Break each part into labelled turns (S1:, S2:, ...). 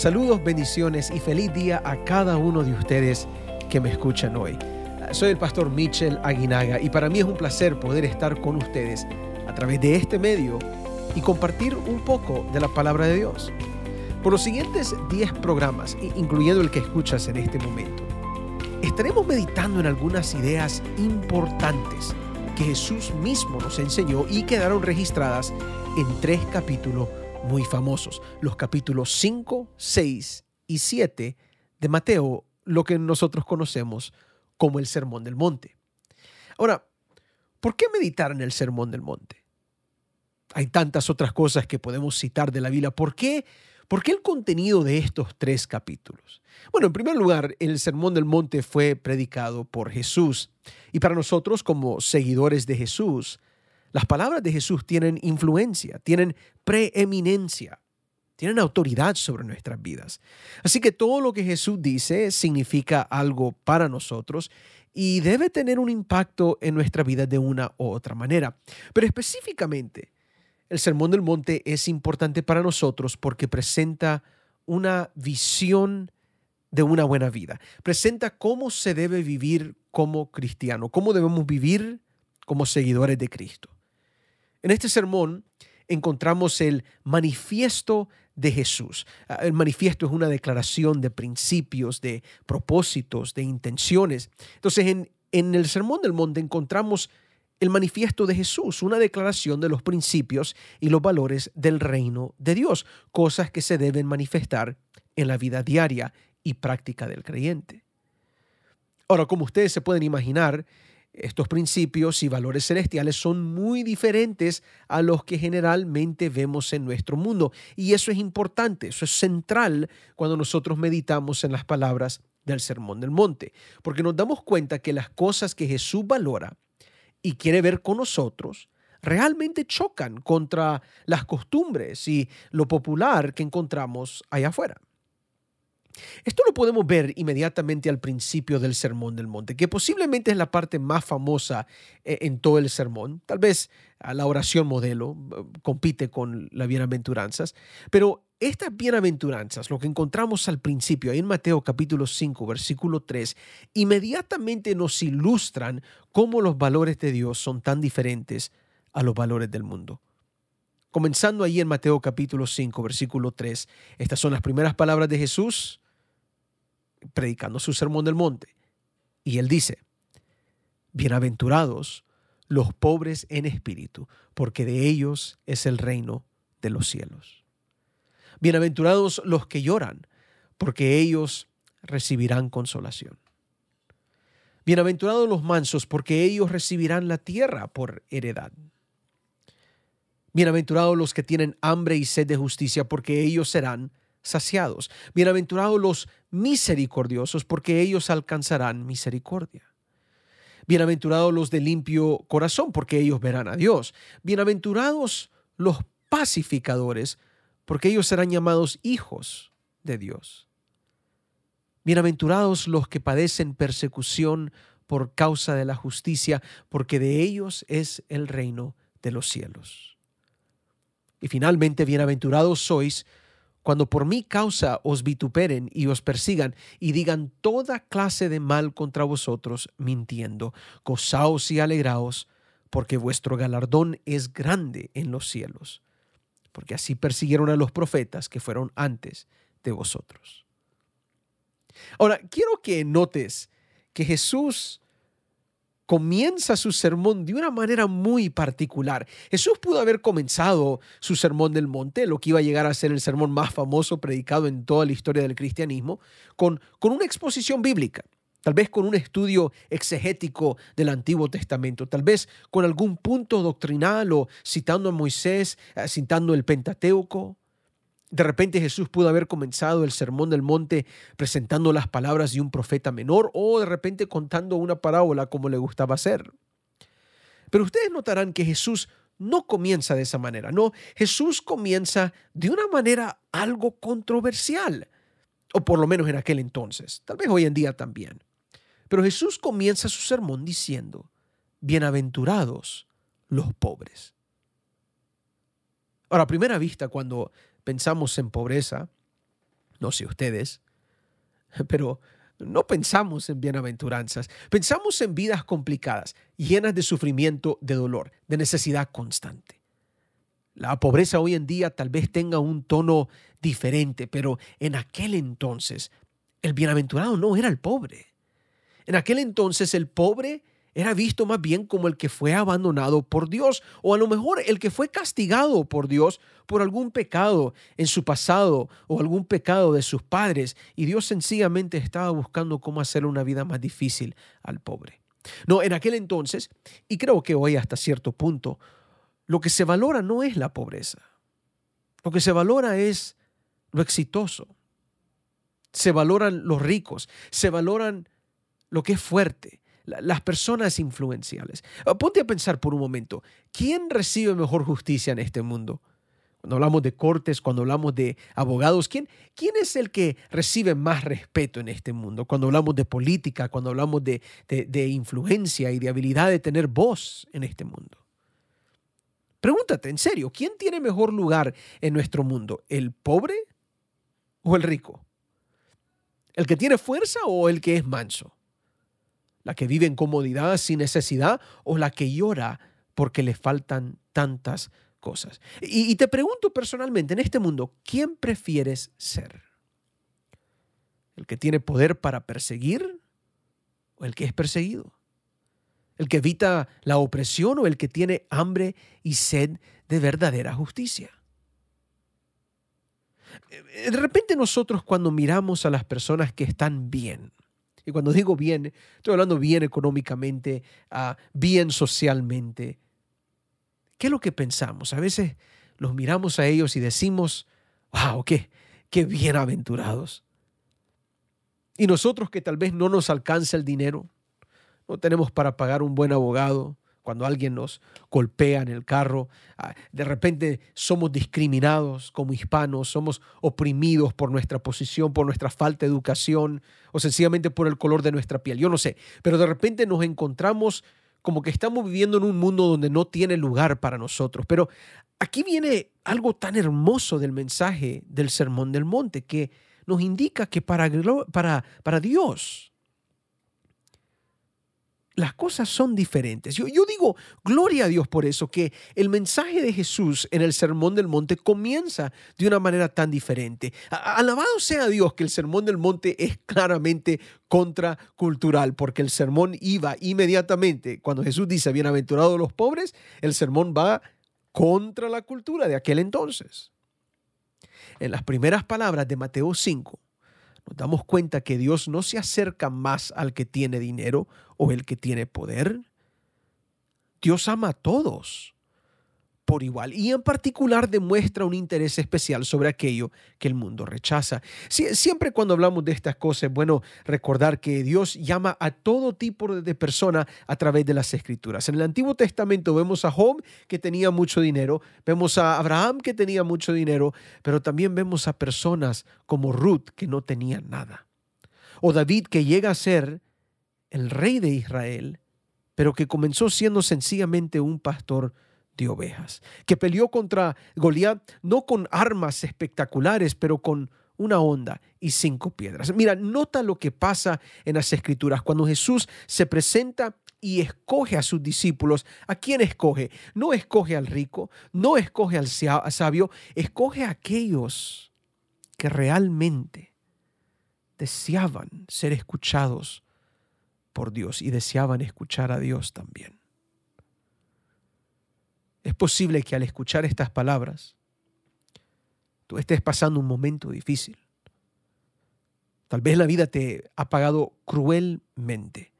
S1: Saludos, bendiciones y feliz día a cada uno de ustedes que me escuchan hoy. Soy el pastor Mitchell Aguinaga y para mí es un placer poder estar con ustedes a través de este medio y compartir un poco de la palabra de Dios. Por los siguientes 10 programas, incluyendo el que escuchas en este momento, estaremos meditando en algunas ideas importantes que Jesús mismo nos enseñó y quedaron registradas en tres capítulos muy famosos, los capítulos 5, 6 y 7 de Mateo, lo que nosotros conocemos como el Sermón del Monte. Ahora, ¿por qué meditar en el Sermón del Monte? Hay tantas otras cosas que podemos citar de la Biblia. ¿Por qué? ¿Por qué el contenido de estos tres capítulos? Bueno, en primer lugar, el Sermón del Monte fue predicado por Jesús. Y para nosotros, como seguidores de Jesús, las palabras de Jesús tienen influencia, tienen preeminencia, tienen autoridad sobre nuestras vidas. Así que todo lo que Jesús dice significa algo para nosotros y debe tener un impacto en nuestra vida de una u otra manera. Pero específicamente, el Sermón del Monte es importante para nosotros porque presenta una visión de una buena vida. Presenta cómo se debe vivir como cristiano, cómo debemos vivir como seguidores de Cristo. En este sermón encontramos el manifiesto de Jesús. Ah, el manifiesto es una declaración de principios, de propósitos, de intenciones. Entonces, en, en el Sermón del Monte encontramos el manifiesto de Jesús, una declaración de los principios y los valores del reino de Dios, cosas que se deben manifestar en la vida diaria y práctica del creyente. Ahora, como ustedes se pueden imaginar, estos principios y valores celestiales son muy diferentes a los que generalmente vemos en nuestro mundo. Y eso es importante, eso es central cuando nosotros meditamos en las palabras del Sermón del Monte, porque nos damos cuenta que las cosas que Jesús valora y quiere ver con nosotros realmente chocan contra las costumbres y lo popular que encontramos allá afuera. Esto lo podemos ver inmediatamente al principio del Sermón del Monte, que posiblemente es la parte más famosa eh, en todo el sermón. Tal vez la oración modelo eh, compite con las bienaventuranzas, pero estas bienaventuranzas, lo que encontramos al principio, ahí en Mateo capítulo 5, versículo 3, inmediatamente nos ilustran cómo los valores de Dios son tan diferentes a los valores del mundo. Comenzando ahí en Mateo capítulo 5, versículo 3, estas son las primeras palabras de Jesús predicando su sermón del monte. Y él dice, bienaventurados los pobres en espíritu, porque de ellos es el reino de los cielos. Bienaventurados los que lloran, porque ellos recibirán consolación. Bienaventurados los mansos, porque ellos recibirán la tierra por heredad. Bienaventurados los que tienen hambre y sed de justicia, porque ellos serán saciados. Bienaventurados los misericordiosos, porque ellos alcanzarán misericordia. Bienaventurados los de limpio corazón, porque ellos verán a Dios. Bienaventurados los pacificadores, porque ellos serán llamados hijos de Dios. Bienaventurados los que padecen persecución por causa de la justicia, porque de ellos es el reino de los cielos. Y finalmente, bienaventurados sois cuando por mi causa os vituperen y os persigan y digan toda clase de mal contra vosotros, mintiendo, gozaos y alegraos, porque vuestro galardón es grande en los cielos, porque así persiguieron a los profetas que fueron antes de vosotros. Ahora, quiero que notes que Jesús comienza su sermón de una manera muy particular. Jesús pudo haber comenzado su sermón del monte, lo que iba a llegar a ser el sermón más famoso predicado en toda la historia del cristianismo, con, con una exposición bíblica. Tal vez con un estudio exegético del Antiguo Testamento, tal vez con algún punto doctrinal o citando a Moisés, eh, citando el Pentateuco. De repente Jesús pudo haber comenzado el sermón del monte presentando las palabras de un profeta menor o de repente contando una parábola como le gustaba hacer. Pero ustedes notarán que Jesús no comienza de esa manera, no, Jesús comienza de una manera algo controversial, o por lo menos en aquel entonces, tal vez hoy en día también. Pero Jesús comienza su sermón diciendo, bienaventurados los pobres. Ahora, a primera vista, cuando pensamos en pobreza, No sé ustedes, pero no pensamos en bienaventuranzas, pensamos en vidas complicadas, llenas de sufrimiento, de dolor, de necesidad constante. La pobreza hoy en día tal vez tenga un tono diferente, pero en aquel entonces el bienaventurado no era el pobre. En aquel entonces el pobre era visto más bien como el que fue abandonado por Dios o a lo mejor el que fue castigado por Dios por algún pecado en su pasado o algún pecado de sus padres y Dios sencillamente estaba buscando cómo hacer una vida más difícil al pobre. No, en aquel entonces, y creo que hoy hasta cierto punto, lo que se valora no es la pobreza. Lo que se valora es lo exitoso. Se valoran los ricos, se valoran lo que es fuerte, las personas influenciables. Ah, ponte a pensar por un momento, ¿quién recibe mejor justicia en este mundo? Cuando hablamos de cortes, cuando hablamos de abogados, ¿quién, ¿quién es el que recibe más respeto en este mundo? Cuando hablamos de política, cuando hablamos de, de influencia y de habilidad de tener voz en este mundo. Pregúntate, en serio, ¿quién tiene mejor lugar en nuestro mundo? ¿El pobre o el rico? ¿El que tiene fuerza o el que es manso? La que vive en comodidad sin necesidad o la que llora porque le faltan tantas cosas. Y, te pregunto personalmente, en este mundo, ¿quién prefieres ser? ¿El que tiene poder para perseguir o el que es perseguido? ¿El que evita la opresión o el que tiene hambre y sed de verdadera justicia? De repente nosotros cuando miramos a las personas que están bien, y cuando digo bien, estoy hablando bien económicamente, ah, bien socialmente. ¿Qué es lo que pensamos? A veces los miramos a ellos y decimos, wow, qué, qué bienaventurados. Y nosotros que tal vez no nos alcanza el dinero, no tenemos para pagar un buen abogado, cuando alguien nos golpea en el carro, ah, de repente somos discriminados como hispanos, somos oprimidos por nuestra posición, por nuestra falta de educación o sencillamente por el color de nuestra piel. Yo no sé, pero de repente nos encontramos como que estamos viviendo en un mundo donde no tiene lugar para nosotros. Pero aquí viene algo tan hermoso del mensaje del Sermón del Monte que nos indica que para, para, para Dios, las cosas son diferentes. Yo, digo, gloria a Dios por eso, que el mensaje de Jesús en el Sermón del Monte comienza de una manera tan diferente. alabado sea Dios que el Sermón del Monte es claramente contracultural, porque el sermón iba inmediatamente, cuando Jesús dice, bienaventurados los pobres, el sermón va contra la cultura de aquel entonces. En las primeras palabras de Mateo 5, nos damos cuenta que Dios no se acerca más al que tiene dinero o el que tiene poder. Dios ama a todos por igual y en particular demuestra un interés especial sobre aquello que el mundo rechaza. siempre cuando hablamos de estas cosas es bueno recordar que Dios llama a todo tipo de persona a través de las escrituras. En el Antiguo Testamento vemos a Job que tenía mucho dinero, vemos a Abraham que tenía mucho dinero, pero también vemos a personas como Ruth que no tenían nada. O David que llega a ser el rey de Israel, pero que comenzó siendo sencillamente un pastor de ovejas, que peleó contra Goliat no con armas espectaculares, pero con una onda y cinco piedras. Mira, nota lo que pasa en las escrituras. Cuando Jesús se presenta y escoge a sus discípulos, ¿a quién escoge? No escoge al rico, no escoge al sabio, escoge a aquellos que realmente deseaban ser escuchados por Dios y deseaban escuchar a Dios también. Es posible que al escuchar estas palabras, tú estés pasando un momento difícil. Tal vez la vida te ha pagado cruelmente.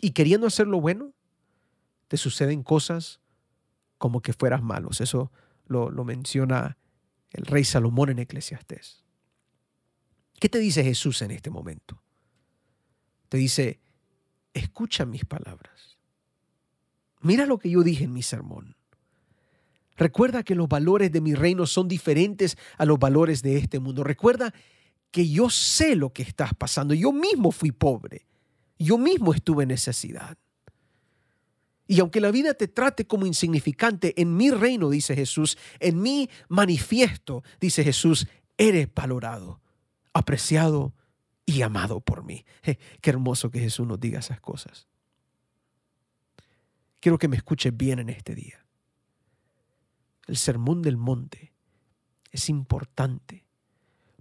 S1: Y queriendo hacer lo bueno, te suceden cosas como que fueras malos. Eso lo, menciona el rey Salomón en Eclesiastés. ¿Qué te dice Jesús en este momento? Te dice, escucha mis palabras. Mira lo que yo dije en mi sermón. Recuerda que los valores de mi reino son diferentes a los valores de este mundo. Recuerda que yo sé lo que estás pasando. Yo mismo fui pobre. Yo mismo estuve en necesidad. Y aunque la vida te trate como insignificante, en mi reino, dice Jesús, en mi manifiesto, dice Jesús, eres valorado, apreciado y amado por mí. qué hermoso que Jesús nos diga esas cosas. Quiero que me escuches bien en este día. El sermón del monte es importante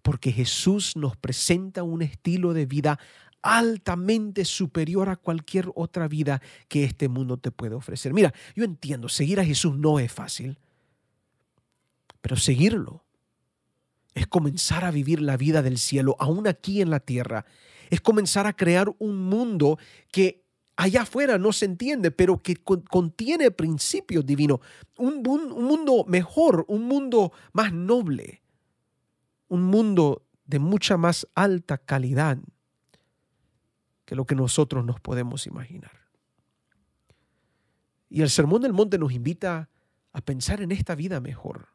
S1: porque Jesús nos presenta un estilo de vida altamente superior a cualquier otra vida que este mundo te puede ofrecer. Mira, yo entiendo, seguir a Jesús no es fácil, pero seguirlo es comenzar a vivir la vida del cielo, aún aquí en la tierra. Es comenzar a crear un mundo que allá afuera no se entiende, pero que contiene principios divinos. Un, un, mundo mejor, un mundo más noble, un mundo de mucha más alta calidad que lo que nosotros nos podemos imaginar. Y el Sermón del Monte nos invita a pensar en esta vida mejor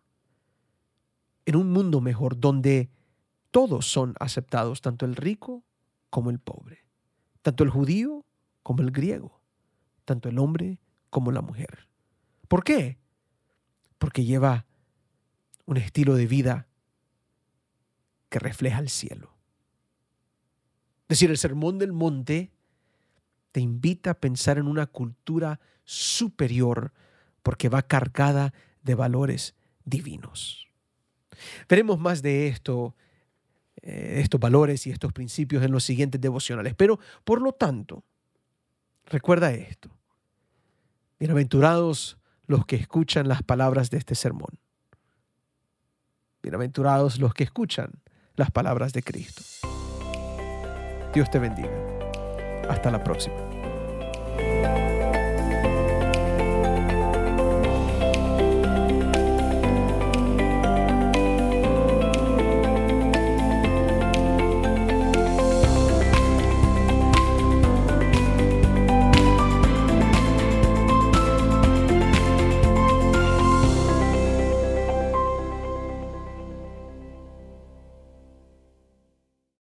S1: en un mundo mejor donde todos son aceptados, tanto el rico como el pobre, tanto el judío como el griego, tanto el hombre como la mujer. ¿Por qué? Porque lleva un estilo de vida que refleja el cielo. Es decir, el Sermón del Monte te invita a pensar en una cultura superior porque va cargada de valores divinos. Veremos más de esto, eh, estos valores y estos principios en los siguientes devocionales. Pero, por lo tanto, recuerda esto. Bienaventurados los que escuchan las palabras de este sermón. Bienaventurados los que escuchan las palabras de Cristo. Dios te bendiga. Hasta la próxima.